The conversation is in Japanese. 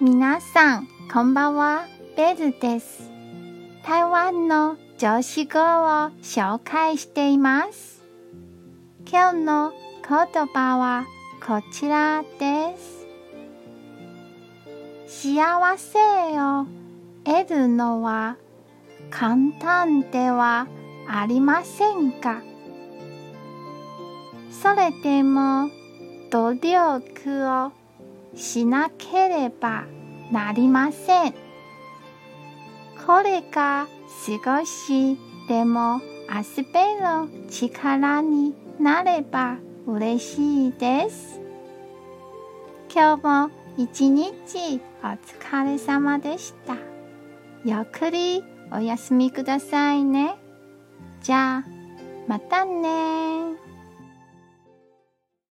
皆さん、こんばんは、ベズです。台湾の女子語を紹介しています。今日の言葉はこちらです。幸せを得るのは簡単ではありませんか？それでも努力をしなければなりません。これが少しでも遊べる力になれば嬉しいです。今日も一日お疲れ様でした。ゆっくりお休みくださいね。じゃあ、またね